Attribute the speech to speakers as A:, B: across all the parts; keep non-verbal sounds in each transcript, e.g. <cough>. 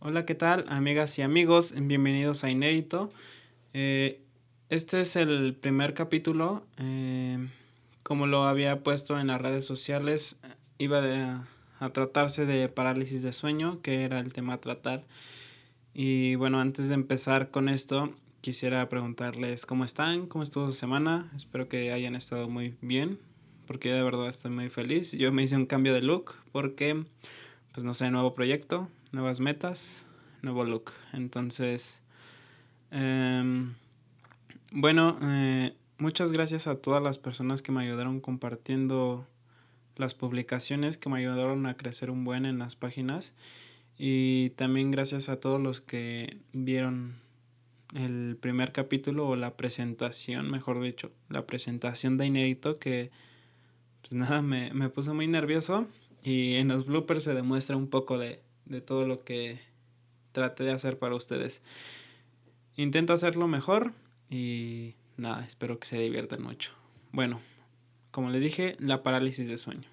A: Hola, ¿qué tal, amigas y amigos? Bienvenidos a Inédito. Eh, este es el primer capítulo. Eh, como lo había puesto en las redes sociales, iba a tratarse de parálisis de sueño, que era el tema a tratar. Y bueno, antes de empezar con esto, quisiera preguntarles cómo están, cómo estuvo su semana. Espero que hayan estado muy bien, porque de verdad estoy muy feliz. Yo me hice un cambio de look porque, pues no sé, nuevo proyecto, nuevas metas, nuevo look. Entonces, em, bueno, eh, muchas gracias a todas las personas que me ayudaron compartiendo las publicaciones, que me ayudaron a crecer un buen en las páginas. Y también gracias a todos los que vieron el primer capítulo o la presentación, mejor dicho, la presentación de Inédito que pues nada, me, me puso muy nervioso y en los bloopers se demuestra un poco de, de todo lo que traté de hacer para ustedes. Intento hacerlo mejor y nada, espero que se diviertan mucho. Bueno, como les dije, la parálisis de sueño.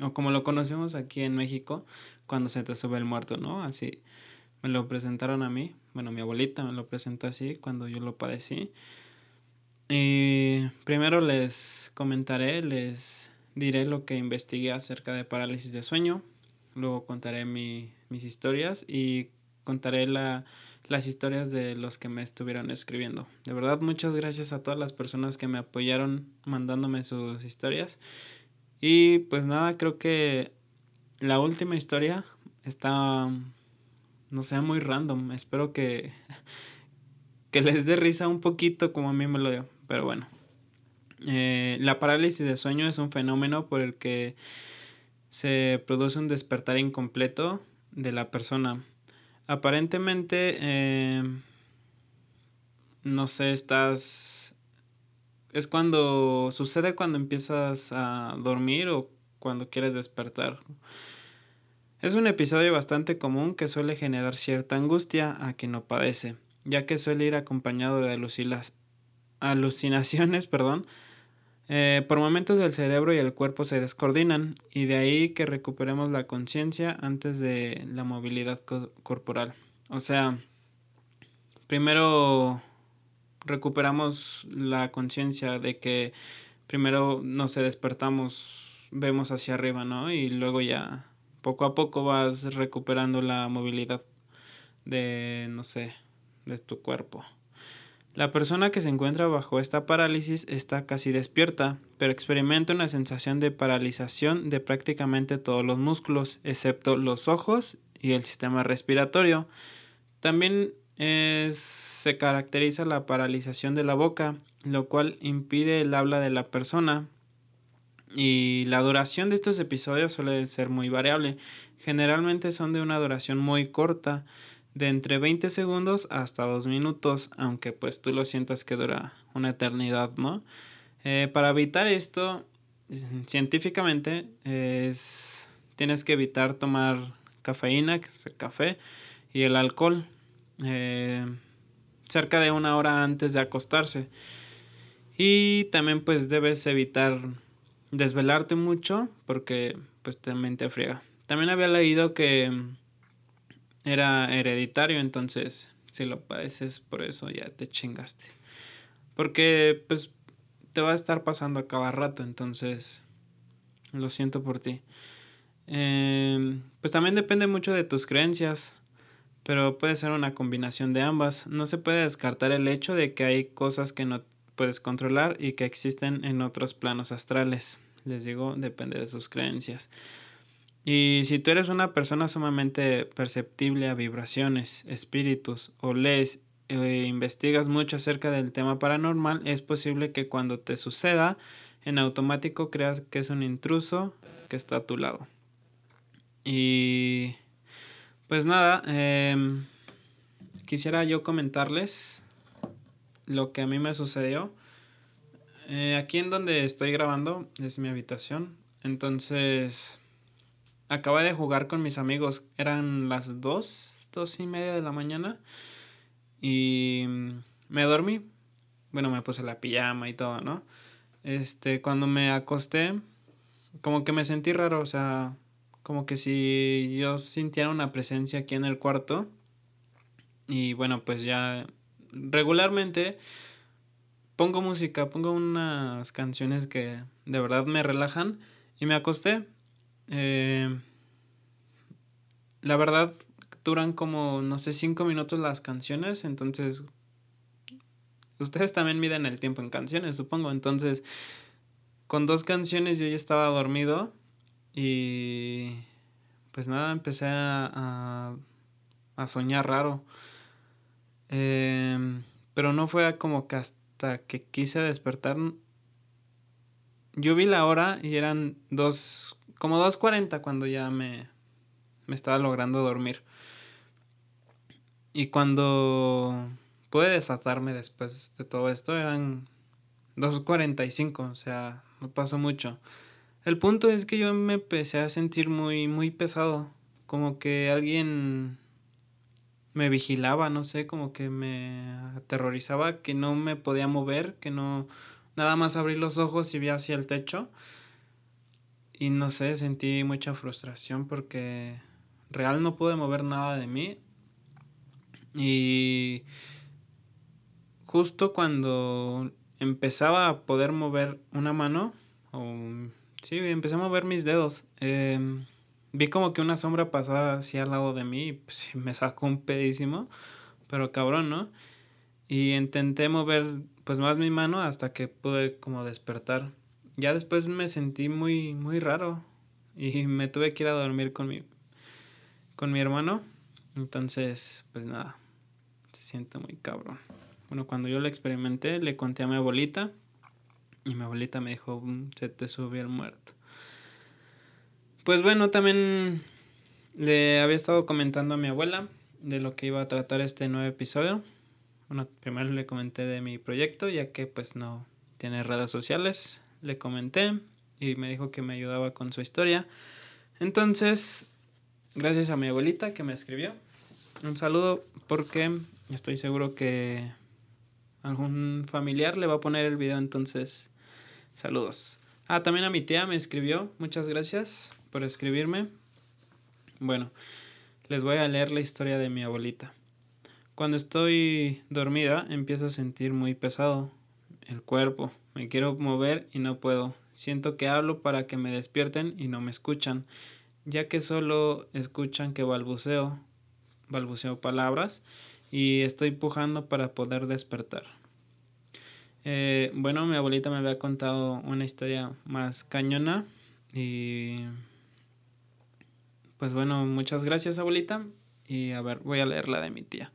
A: O como lo conocemos aquí en México, cuando se te sube el muerto, ¿no? Así me lo presentaron a mí. Bueno, mi abuelita me lo presentó así cuando yo lo padecí. Y primero les comentaré, les diré lo que investigué acerca de parálisis de sueño. Luego contaré mis historias y contaré la, las historias de los que me estuvieron escribiendo. De verdad, muchas gracias a todas las personas que me apoyaron mandándome sus historias. Y pues nada, creo que la última historia está, no sea muy random. Espero que, <laughs> que les dé risa un poquito como a mí me lo dio. Pero bueno. Eh, la parálisis de sueño es un fenómeno por el que se produce un despertar incompleto de la persona. Aparentemente, eh, no sé, estás... Es cuando sucede cuando empiezas a dormir o cuando quieres despertar. Es un episodio bastante común que suele generar cierta angustia a quien no padece, ya que suele ir acompañado de alucinaciones, <laughs> perdón, eh, por momentos el cerebro y el cuerpo se descoordinan y de ahí que recuperemos la conciencia antes de la movilidad corporal. O sea, primero recuperamos la conciencia de que primero no se despertamos, vemos hacia arriba, ¿no? Y luego ya poco a poco vas recuperando la movilidad de, no sé, de tu cuerpo. La persona que se encuentra bajo esta parálisis está casi despierta, pero experimenta una sensación de paralización de prácticamente todos los músculos, excepto los ojos y el sistema respiratorio. También se caracteriza la paralización de la boca, lo cual impide el habla de la persona. Y la duración de estos episodios suele ser muy variable. Generalmente son de una duración muy corta, de entre 20 segundos hasta 2 minutos, aunque pues tú lo sientas que dura una eternidad, ¿no? Eh, para evitar esto, científicamente, es, tienes que evitar tomar cafeína, que es el café, y el alcohol eh, cerca de una hora antes de acostarse. Y también pues debes evitar desvelarte mucho porque pues también te friega. También había leído que era hereditario, entonces si lo padeces por eso ya te chingaste. Porque pues te va a estar pasando a cada rato, entonces lo siento por ti. Em, pues también depende mucho de tus creencias, pero puede ser una combinación de ambas. No se puede descartar el hecho de que hay cosas que no puedes controlar y que existen en otros planos astrales. Les digo, depende de sus creencias. Y si tú eres una persona sumamente perceptible a vibraciones, espíritus o lees e investigas mucho acerca del tema paranormal, es posible que cuando te suceda, en automático creas que es un intruso que está a tu lado. Y pues nada, em, quisiera yo comentarles lo que a mí me sucedió. Eh, aquí en donde estoy grabando es mi habitación. Entonces acabé de jugar con mis amigos. Eran las dos, dos y media de la mañana. Y me dormí. Bueno, me puse la pijama y todo, ¿no? Este, cuando me acosté, como que me sentí raro, o sea, como que si yo sintiera una presencia aquí en el cuarto. Y bueno, pues ya regularmente pongo música, pongo unas canciones que de verdad me relajan y me acosté. Eh, la verdad duran como, no sé, cinco minutos las canciones, entonces ustedes también miden el tiempo en canciones, supongo. Entonces, con dos canciones yo ya estaba dormido y pues nada, empecé a, a, soñar raro. Em, pero no fue como que hasta que quise despertar. Yo vi la hora y eran dos, como 2.40 cuando ya me, me estaba logrando dormir. Y cuando pude desatarme después de todo esto eran 2.45, o sea, no pasó mucho. El punto es que yo me empecé a sentir muy, muy pesado, como que alguien me vigilaba, no sé, como que me aterrorizaba, que no me podía mover, que no, nada más abrí los ojos y vi hacia el techo. Y no sé, sentí mucha frustración porque real no pude mover nada de mí. Y justo cuando empezaba a poder mover una mano, o sí, empecé a mover mis dedos, em, vi como que una sombra pasaba así al lado de mí y pues, me sacó un pedísimo, pero cabrón, ¿no? Y intenté mover pues más mi mano hasta que pude como despertar. Ya después me sentí muy, muy raro y me tuve que ir a dormir con mi, con mi hermano. Entonces, pues nada, se siente muy cabrón. Bueno, cuando yo lo experimenté, le conté a mi abuelita y mi abuelita me dijo, mm, se te subió el muerto. Pues bueno, también le había estado comentando a mi abuela de lo que iba a tratar este nuevo episodio. Bueno, primero le comenté de mi proyecto, ya que pues no tiene redes sociales. Le comenté y me dijo que me ayudaba con su historia. Entonces, gracias a mi abuelita que me escribió. Un saludo porque estoy seguro que algún familiar le va a poner el video, entonces saludos. Ah, también a mi tía me escribió, muchas gracias por escribirme. Bueno, les voy a leer la historia de mi abuelita. Cuando estoy dormida empiezo a sentir muy pesado el cuerpo, me quiero mover y no puedo. Siento que hablo para que me despierten y no me escuchan, ya que solo escuchan que balbuceo, balbuceo palabras y estoy pujando para poder despertar. Eh, bueno, mi abuelita me había contado una historia más cañona y pues bueno, muchas gracias abuelita y a ver, voy a leer la de mi tía.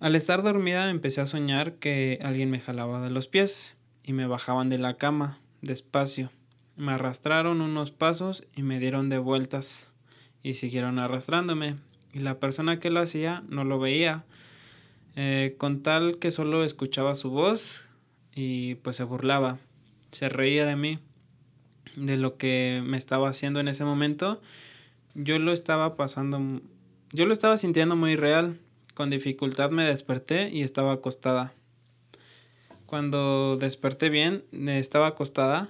A: Al estar dormida empecé a soñar que alguien me jalaba de los pies y me bajaban de la cama despacio. Me arrastraron unos pasos y me dieron de vueltas y siguieron arrastrándome y la persona que lo hacía no lo veía, eh, con tal que solo escuchaba su voz y pues se burlaba, se reía de mí, de lo que me estaba haciendo en ese momento. Yo lo estaba pasando, yo lo estaba sintiendo muy real. Con dificultad me desperté y estaba acostada. Cuando desperté bien, estaba acostada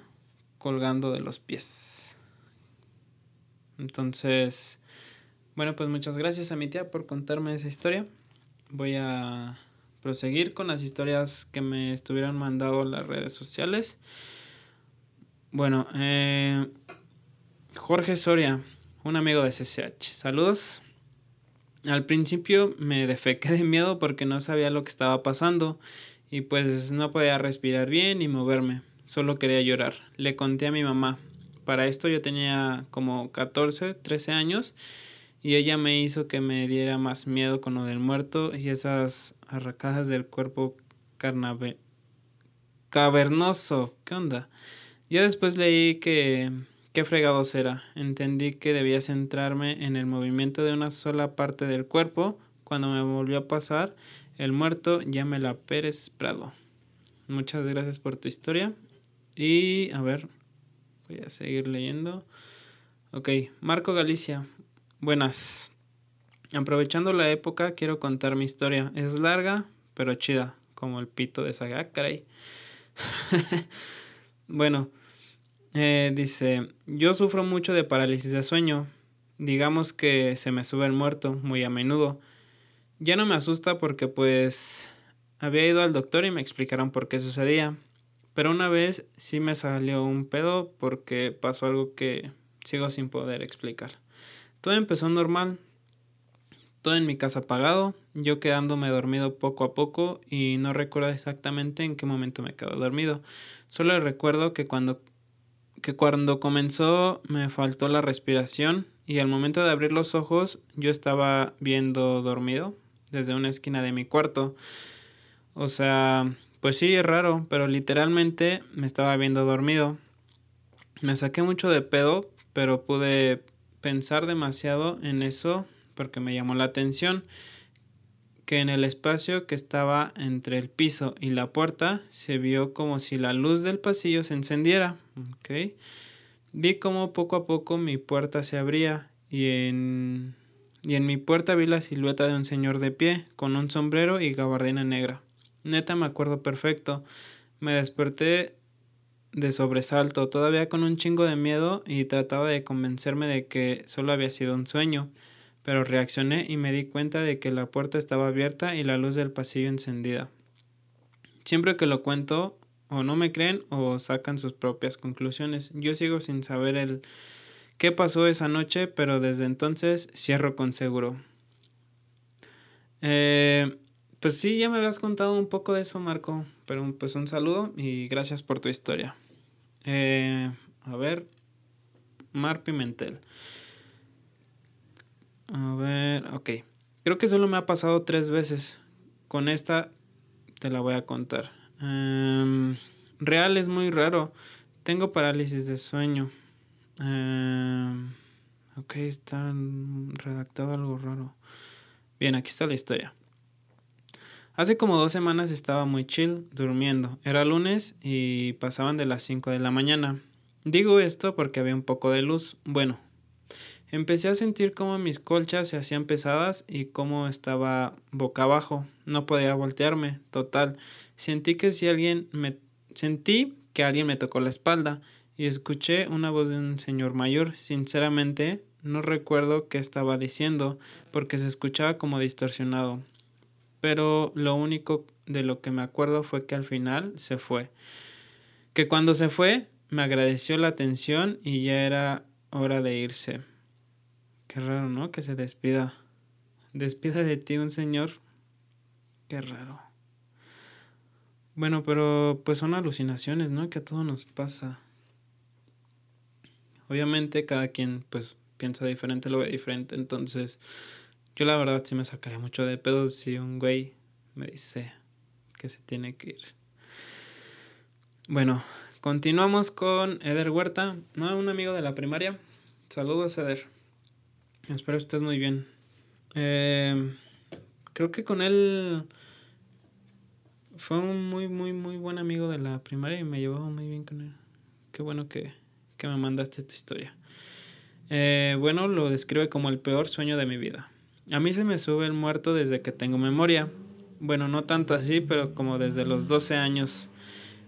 A: colgando de los pies. Entonces, bueno, pues muchas gracias a mi tía por contarme esa historia. Voy a proseguir con las historias que me estuvieron mandando las redes sociales. Bueno, eh, Jorge Soria, un amigo de CCH. Saludos. Al principio me defequé de miedo porque no sabía lo que estaba pasando y pues no podía respirar bien ni moverme. Solo quería llorar. Le conté a mi mamá. Para esto yo tenía como 14, 13 años y ella me hizo que me diera más miedo con lo del muerto y esas arracadas del cuerpo cavernoso. ¿Qué onda? Ya después leí que qué fregados era. Entendí que debía centrarme en el movimiento de una sola parte del cuerpo. Cuando me volvió a pasar, el muerto ya me la Pérez Prado. Muchas gracias por tu historia. Y a ver, voy a seguir leyendo. Ok, Marco Galicia. Buenas. Aprovechando la época, quiero contar mi historia. Es larga, pero chida, como el pito de Saga, caray. <laughs> bueno, Eh, dice, yo sufro mucho de parálisis de sueño. Digamos que se me sube el muerto muy a menudo. Ya no me asusta porque pues había ido al doctor y me explicaron por qué sucedía. Pero una vez sí me salió un pedo porque pasó algo que sigo sin poder explicar. Todo empezó normal, todo en mi casa apagado, yo quedándome dormido poco a poco y no recuerdo exactamente en qué momento me quedé dormido. Solo recuerdo que cuando que cuando comenzó me faltó la respiración y al momento de abrir los ojos yo estaba viendo dormido desde una esquina de mi cuarto. O sea, pues sí, es raro, pero literalmente me estaba viendo dormido. Me saqué mucho de pedo, pero pude pensar demasiado en eso porque me llamó la atención que en el espacio que estaba entre el piso y la puerta se vio como si la luz del pasillo se encendiera. Okay. Vi como poco a poco mi puerta se abría y en, y en mi puerta vi la silueta de un señor de pie con un sombrero y gabardina negra. Neta me acuerdo perfecto. Me desperté de sobresalto, todavía con un chingo de miedo y trataba de convencerme de que solo había sido un sueño pero reaccioné y me di cuenta de que la puerta estaba abierta y la luz del pasillo encendida. Siempre que lo cuento, o no me creen o sacan sus propias conclusiones. Yo sigo sin saber el qué pasó esa noche, pero desde entonces cierro con seguro. Eh, pues sí, ya me habías contado un poco de eso, Marco, pero pues un saludo y gracias por tu historia. Eh, a ver, Mar Pimentel. A ver, ok. Creo que solo me ha pasado tres veces. Con esta te la voy a contar. Em, real es muy raro. Tengo parálisis de sueño. Em, ok, está redactado algo raro. Bien, aquí está la historia. Hace como dos semanas estaba muy chill, durmiendo. Era lunes y pasaban de las 5 de la mañana. Digo esto porque había un poco de luz. Bueno, Empecé a sentir cómo mis colchas se hacían pesadas y cómo estaba boca abajo. No podía voltearme. Total. Sentí que si alguien me sentí que alguien me tocó la espalda y escuché una voz de un señor mayor. Sinceramente, no recuerdo qué estaba diciendo porque se escuchaba como distorsionado. Pero lo único de lo que me acuerdo fue que al final se fue. Que cuando se fue, me agradeció la atención y ya era hora de irse. Qué raro, ¿no? Que se despida. Despida de ti un señor. Qué raro. Bueno, pero pues son alucinaciones, ¿no? Que a todos nos pasa. Obviamente cada quien pues piensa diferente, lo ve diferente. Entonces yo la verdad sí me sacaría mucho de pedo si un güey me dice que se tiene que ir. Bueno, continuamos con Eder Huerta, ¿no? Un amigo de la primaria. Saludos, Eder. Espero estés muy bien. Eh, creo que con él fue un muy, muy, muy buen amigo de la primaria y me llevaba muy bien con él. Qué bueno que, que me mandaste tu historia. Eh, bueno, lo describe como el peor sueño de mi vida. A mí se me sube el muerto desde que tengo memoria. Bueno, no tanto así, pero como desde los 12 años.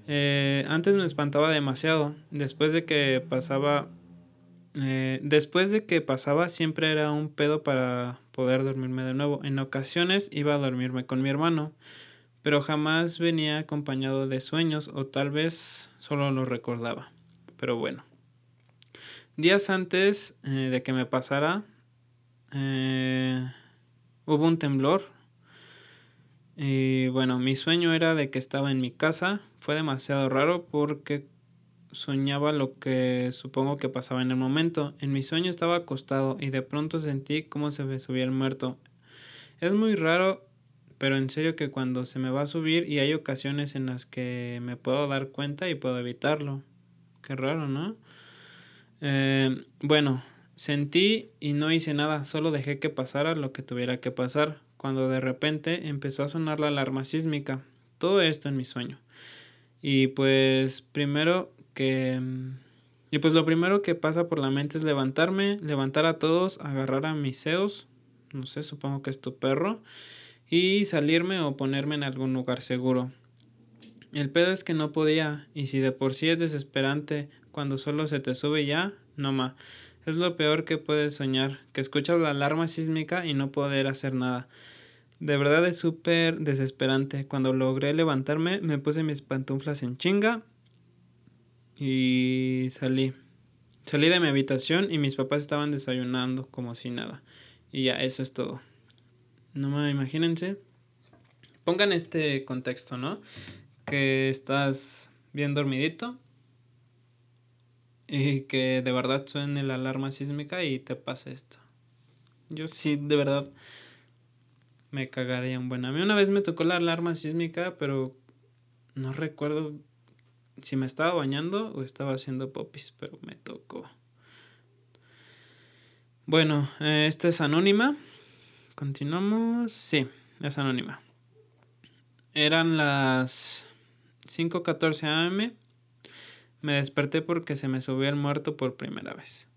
A: Eh, antes me espantaba demasiado. Después de que pasaba eh, después de que pasaba siempre era un pedo para poder dormirme de nuevo. En ocasiones iba a dormirme con mi hermano, pero jamás venía acompañado de sueños o tal vez solo lo recordaba. Pero bueno. Días antes eh, de que me pasara, eh, hubo un temblor. Y bueno, mi sueño era de que estaba en mi casa. Fue demasiado raro porque soñaba lo que supongo que pasaba en el momento. En mi sueño estaba acostado y de pronto sentí cómo se me subía el muerto. Es muy raro, pero en serio que cuando se me va a subir y hay ocasiones en las que me puedo dar cuenta y puedo evitarlo. Qué raro, ¿no? Eh, bueno, sentí y no hice nada, solo dejé que pasara lo que tuviera que pasar, cuando de repente empezó a sonar la alarma sísmica. Todo esto en mi sueño. Y pues primero que... Mm, y pues lo primero que pasa por la mente es levantarme, levantar a todos, agarrar a mis ceos, no sé, supongo que es tu perro, y salirme o ponerme en algún lugar seguro. El pedo es que no podía, y si de por sí es desesperante cuando solo se te sube ya, no ma. Es lo peor que puedes soñar, que escuchas la alarma sísmica y no poder hacer nada. De verdad es súper desesperante. Cuando logré levantarme, me puse mis pantuflas en chinga y salí. Salí de mi habitación y mis papás estaban desayunando como si nada. Y ya, eso es todo. No me imagínense. Pongan este contexto, ¿no? Que estás bien dormidito y que de verdad suene la alarma sísmica y te pasa esto. Yo sí, de verdad, me cagaría un buen. A mí una vez me tocó la alarma sísmica, pero no recuerdo si me estaba bañando o estaba haciendo popis, pero me tocó. Bueno, eh, esta es anónima. Continuamos. Sí, es anónima. Eran las 5.14 am. Me desperté porque se me subió el muerto por primera vez.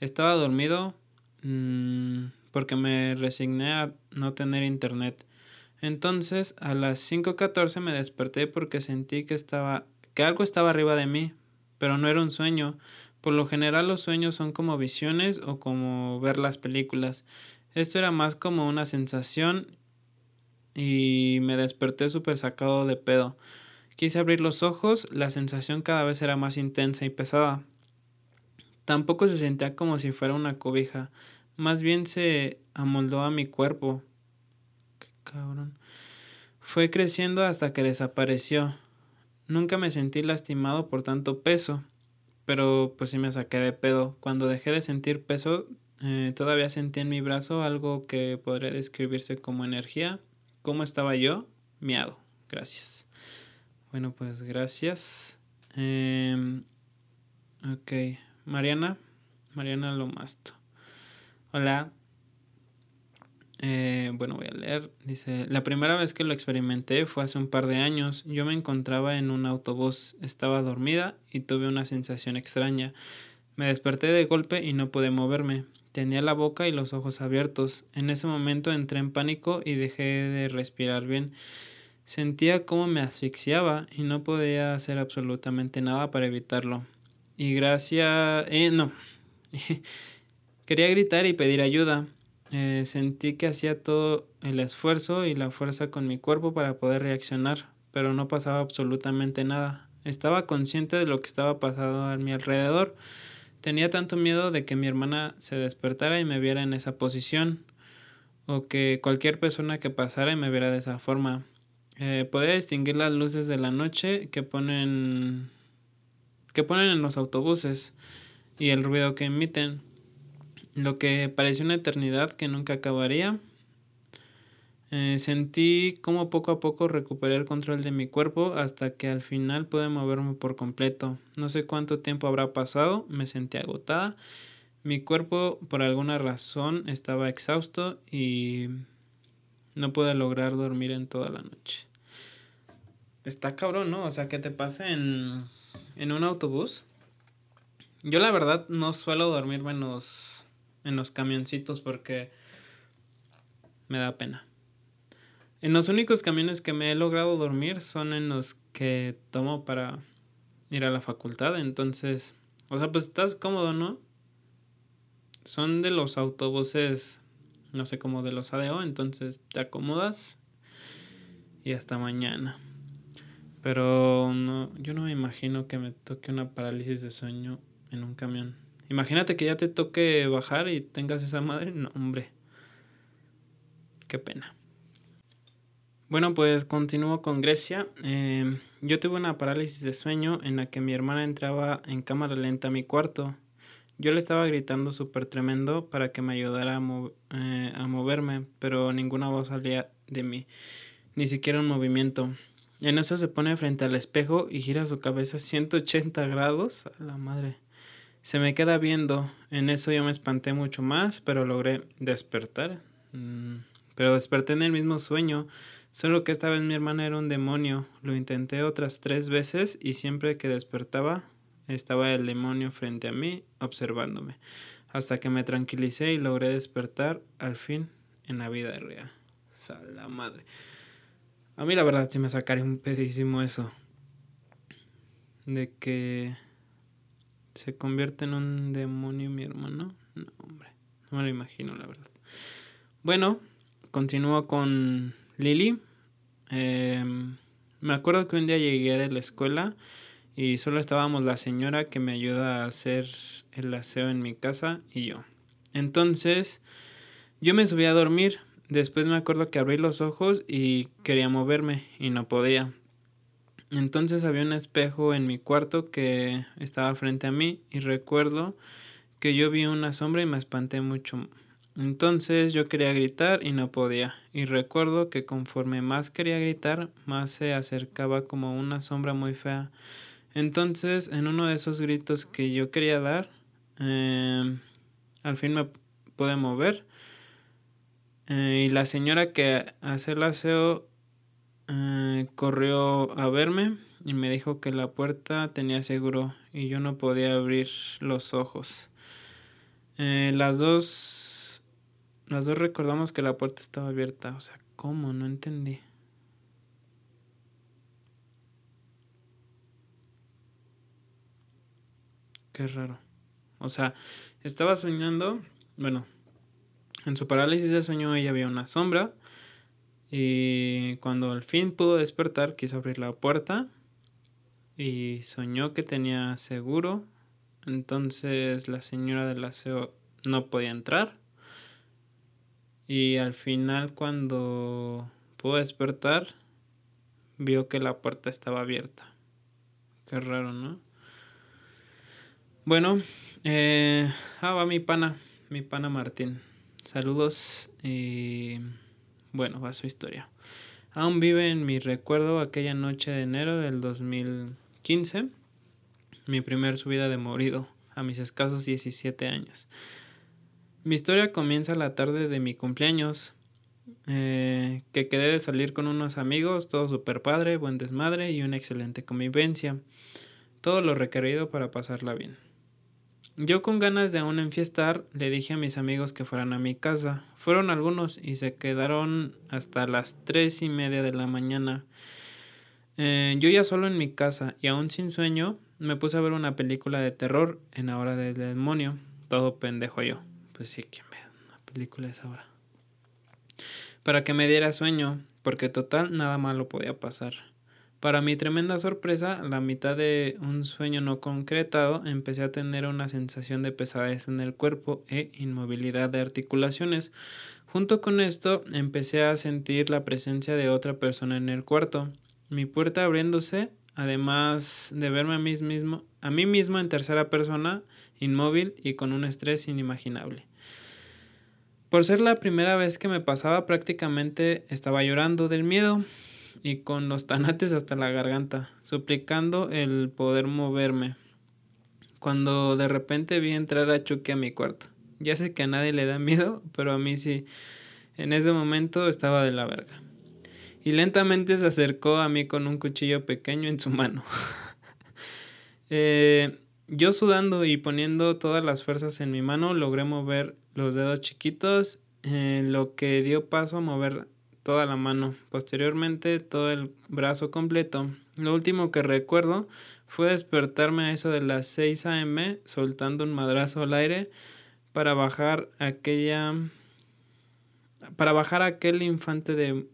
A: Estaba dormido mmm, porque me resigné a no tener internet. Entonces, a las 5.14 me desperté porque sentí que estaba que algo estaba arriba de mí, pero no era un sueño. Por lo general los sueños son como visiones o como ver las películas. Esto era más como una sensación y me desperté súper sacado de pedo. Quise abrir los ojos, la sensación cada vez era más intensa y pesada. Tampoco se sentía como si fuera una cobija, más bien se amoldó a mi cuerpo. Qué cabrón. Fue creciendo hasta que desapareció. Nunca me sentí lastimado por tanto peso, pero pues sí me saqué de pedo. Cuando dejé de sentir peso, eh, todavía sentí en mi brazo algo que podría describirse como energía. ¿Cómo estaba yo? Miado. Gracias. Bueno, pues gracias. Eh, ok. Mariana. Mariana Lomasto. Hola. Eh, bueno, voy a leer. Dice, la primera vez que lo experimenté fue hace un par de años. Yo me encontraba en un autobús, estaba dormida y tuve una sensación extraña. Me desperté de golpe y no pude moverme. Tenía la boca y los ojos abiertos. En ese momento entré en pánico y dejé de respirar bien. Sentía como me asfixiaba y no podía hacer absolutamente nada para evitarlo. Y gracias... Eh, no. <laughs> Quería gritar y pedir ayuda eh, sentí que hacía todo el esfuerzo y la fuerza con mi cuerpo para poder reaccionar, pero no pasaba absolutamente nada. Estaba consciente de lo que estaba pasando a mi alrededor. Tenía tanto miedo de que mi hermana se despertara y me viera en esa posición, o que cualquier persona que pasara y me viera de esa forma. Eh, podía distinguir las luces de la noche que ponen que ponen en los autobuses y el ruido que emiten lo que pareció una eternidad que nunca acabaría. Eh, sentí como poco a poco recuperé el control de mi cuerpo hasta que al final pude moverme por completo. No sé cuánto tiempo habrá pasado, me sentí agotada. Mi cuerpo por alguna razón estaba exhausto y no pude lograr dormir en toda la noche. Está cabrón, ¿no? O sea, que te pase en, en un autobús. Yo la verdad no suelo dormir menos en los camioncitos porque me da pena. En los únicos camiones que me he logrado dormir son en los que tomo para ir a la facultad. Entonces, o sea, pues estás cómodo, ¿no? Son de los autobuses, no sé, como de los ADO. Entonces te acomodas y hasta mañana. Pero no, yo no me imagino que me toque una parálisis de sueño en un camión. Imagínate que ya te toque bajar y tengas esa madre. No, hombre. Qué pena. Bueno, pues continúo con Grecia. Eh, yo tuve una parálisis de sueño en la que mi hermana entraba en cámara lenta a mi cuarto. Yo le estaba gritando súper tremendo para que me ayudara a, eh, a, moverme, pero ninguna voz salía de mí, ni siquiera un movimiento. En eso se pone frente al espejo y gira su cabeza 180 grados. A la madre. Se me queda viendo. En eso yo me espanté mucho más, pero logré despertar. Mm, pero desperté en el mismo sueño, solo que esta vez mi hermana era un demonio. Lo intenté otras tres veces y siempre que despertaba estaba el demonio frente a mí, observándome, hasta que me tranquilicé y logré despertar al fin en la vida real. Sala madre. A mí la verdad sí me sacaría un pedísimo eso. De que se convierte en un demonio mi hermano. No, hombre, no me lo imagino, la verdad. Bueno, continúo con Lily. Em, me acuerdo que un día llegué de la escuela y solo estábamos la señora que me ayuda a hacer el aseo en mi casa y yo. Entonces, yo me subí a dormir. Después me acuerdo que abrí los ojos y quería moverme y no podía. Entonces había un espejo en mi cuarto que estaba frente a mí y recuerdo que yo vi una sombra y me espanté mucho. Entonces yo quería gritar y no podía. Y recuerdo que conforme más quería gritar, más se acercaba como una sombra muy fea. Entonces, en uno de esos gritos que yo quería dar, em, al fin me pude mover. Eh, y la señora que hace el aseo eh, corrió a verme y me dijo que la puerta tenía seguro y yo no podía abrir los ojos. Eh, las dos las dos recordamos que la puerta estaba abierta, o sea, ¿cómo? No entendí. Qué raro. O sea, estaba soñando, bueno, en su parálisis de sueño ella había una sombra y cuando al fin pudo despertar, quiso abrir la puerta y soñó que tenía seguro. Entonces la señora del aseo no podía entrar. Y al final cuando pudo despertar, vio que la puerta estaba abierta. Qué raro, ¿no? Bueno, eh, ah, va mi pana, mi pana Martín. Saludos y bueno, va su historia. Aún vive en mi recuerdo aquella noche de enero del 2015, mi primer subida de morido, a mis escasos 17 años. Mi historia comienza la tarde de mi cumpleaños, eh, que quedé de salir con unos amigos, todo super padre, buen desmadre y una excelente convivencia. Todo lo requerido para pasarla bien. Yo con ganas de aún enfiestar, le dije a mis amigos que fueran a mi casa. Fueron algunos y se quedaron hasta las tres y media de la mañana. Eh, yo ya solo en mi casa y aún sin sueño, me puse a ver una película de terror en la hora del demonio. Todo pendejo yo. Pues sí, que me una película esa hora. Para que me diera sueño, porque total nada malo podía pasar. Para mi tremenda sorpresa, la mitad de un sueño no concretado, empecé a tener una sensación de pesadez en el cuerpo e inmovilidad de articulaciones. Junto con esto, empecé a sentir la presencia de otra persona en el cuarto. Mi puerta abriéndose, además de verme a mí mismo, a mí mismo en tercera persona, inmóvil y con un estrés inimaginable. Por ser la primera vez que me pasaba, prácticamente estaba llorando del miedo y con los tanates hasta la garganta, suplicando el poder moverme. Cuando de repente vi entrar a Chucky a mi cuarto. Ya sé que a nadie le da miedo, pero a mí sí. En ese momento estaba de la verga. Y lentamente se acercó a mí con un cuchillo pequeño en su mano. <laughs> eh, yo sudando y poniendo todas las fuerzas en mi mano, logré mover los dedos chiquitos, eh, lo que dio paso a mover toda la mano, posteriormente todo el brazo completo. Lo último que recuerdo fue despertarme a eso de las 6 a.m. soltando un madrazo al aire para bajar aquella para bajar aquel infante de,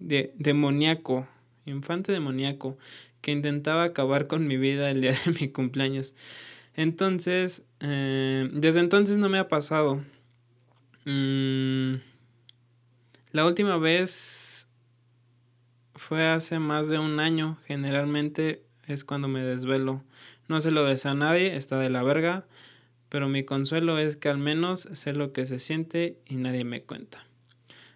A: de, demoníaco, infante demoníaco que intentaba acabar con mi vida el día <laughs> de mi cumpleaños. Entonces, eh, desde entonces no me ha pasado. Mm, la última vez fue hace más de un año. Generalmente es cuando me desvelo. No se lo des a nadie, está de la verga. Pero mi consuelo es que al menos sé lo que se siente y nadie me cuenta.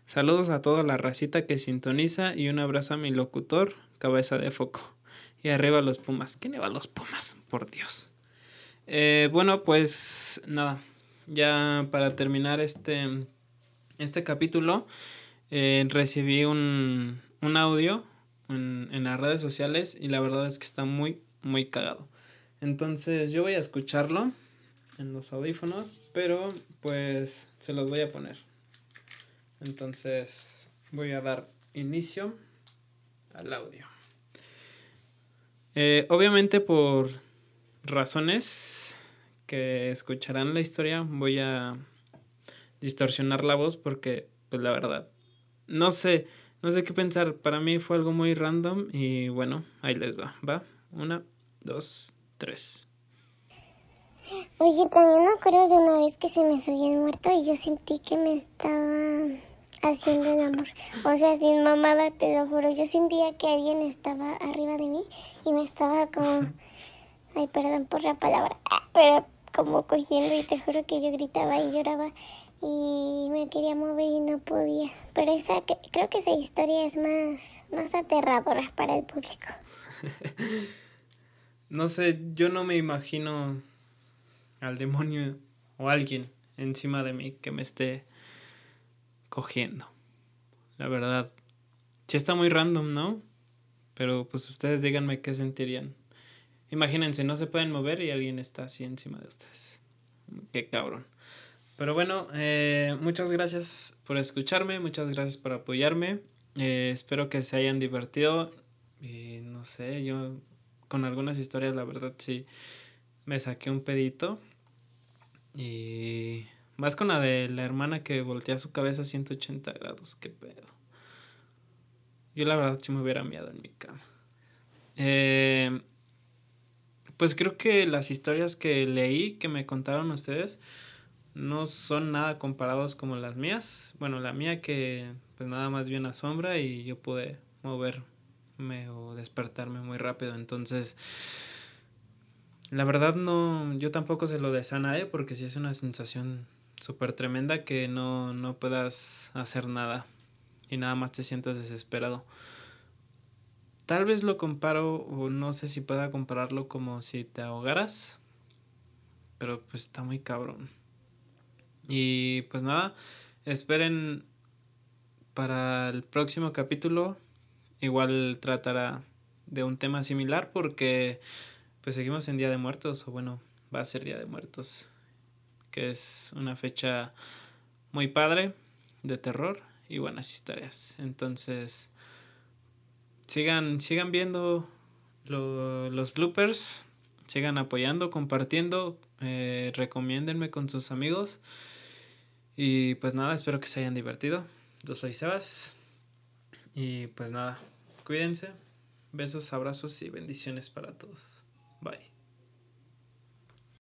A: Saludos a toda la racita que sintoniza y un abrazo a mi locutor, cabeza de foco. Y arriba los Pumas. ¿Quién iba a los Pumas? Por Dios. Eh, bueno, pues nada. Ya para terminar este, este capítulo, eh, recibí un, un audio en, en, las redes sociales y la verdad es que está muy, muy cagado. Entonces yo voy a escucharlo en los audífonos, pero pues se los voy a poner. Entonces voy a dar inicio al audio. Eh, obviamente por razones que escucharán la historia voy a distorsionar la voz porque, pues la verdad, no sé, no sé qué pensar. Para mí fue algo muy random y bueno, ahí les va, ¿va? Una, dos, tres.
B: Oye, también me acuerdo de una vez que se me subía el muerto y yo sentí que me estaba haciendo el amor. O sea, sin mamada, te lo juro. Yo sentía que alguien estaba arriba de mí y me estaba como... Ay, perdón por la palabra. Pero como cogiendo y te juro que yo gritaba y lloraba y me quería mover y no podía. Pero esa creo que esa historia es más, más aterradora para el público. <laughs>
A: no sé, yo no me imagino al demonio o alguien encima de mí que me esté cogiendo. La verdad, sí está muy random, ¿no? Pero pues ustedes díganme qué sentirían. Imagínense, no se pueden mover y alguien está así encima de ustedes. Qué cabrón. Pero bueno, eh, muchas gracias por escucharme, muchas gracias por apoyarme. Eh, espero que se hayan divertido. Y no sé, yo con algunas historias, la verdad, sí me saqué un pedito. Y más con la de la hermana que voltea su cabeza a 180 grados, qué pedo. Yo la verdad sí me hubiera miado en mi cama. Eh, pues creo que las historias que leí, que me contaron ustedes, no son nada comparados como las mías. Bueno, la mía que pues nada más vi una sombra y yo pude moverme o despertarme muy rápido. Entonces, la verdad no, yo tampoco se lo deseo a nadie porque sí es una sensación súper tremenda que no, no puedas hacer nada y nada más te sientas desesperado. Tal vez lo comparo, o no sé si pueda compararlo como si te ahogaras. Pero pues está muy cabrón. Y pues nada, esperen para el próximo capítulo. Igual tratará de un tema similar porque pues seguimos en Día de Muertos, o bueno, va a ser Día de Muertos. Que es una fecha muy padre, de terror y buenas historias. Entonces sigan, sigan viendo los bloopers, sigan apoyando, compartiendo, eh, recomiéndenme con sus amigos. Y pues nada, espero que se hayan divertido. Yo soy Sebas. Y pues nada, cuídense. Besos, abrazos y bendiciones para todos. Bye.